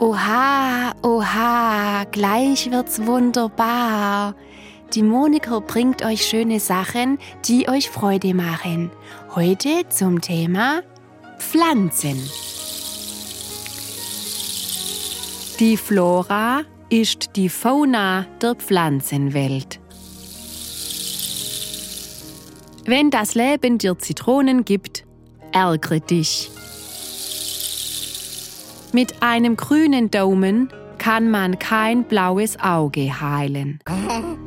Oha, oha, gleich wird's wunderbar. Die Monika bringt euch schöne Sachen, die euch Freude machen. Heute zum Thema Pflanzen. Die Flora ist die Fauna der Pflanzenwelt. Wenn das Leben dir Zitronen gibt, ärgere dich. Mit einem grünen Daumen kann man kein blaues Auge heilen.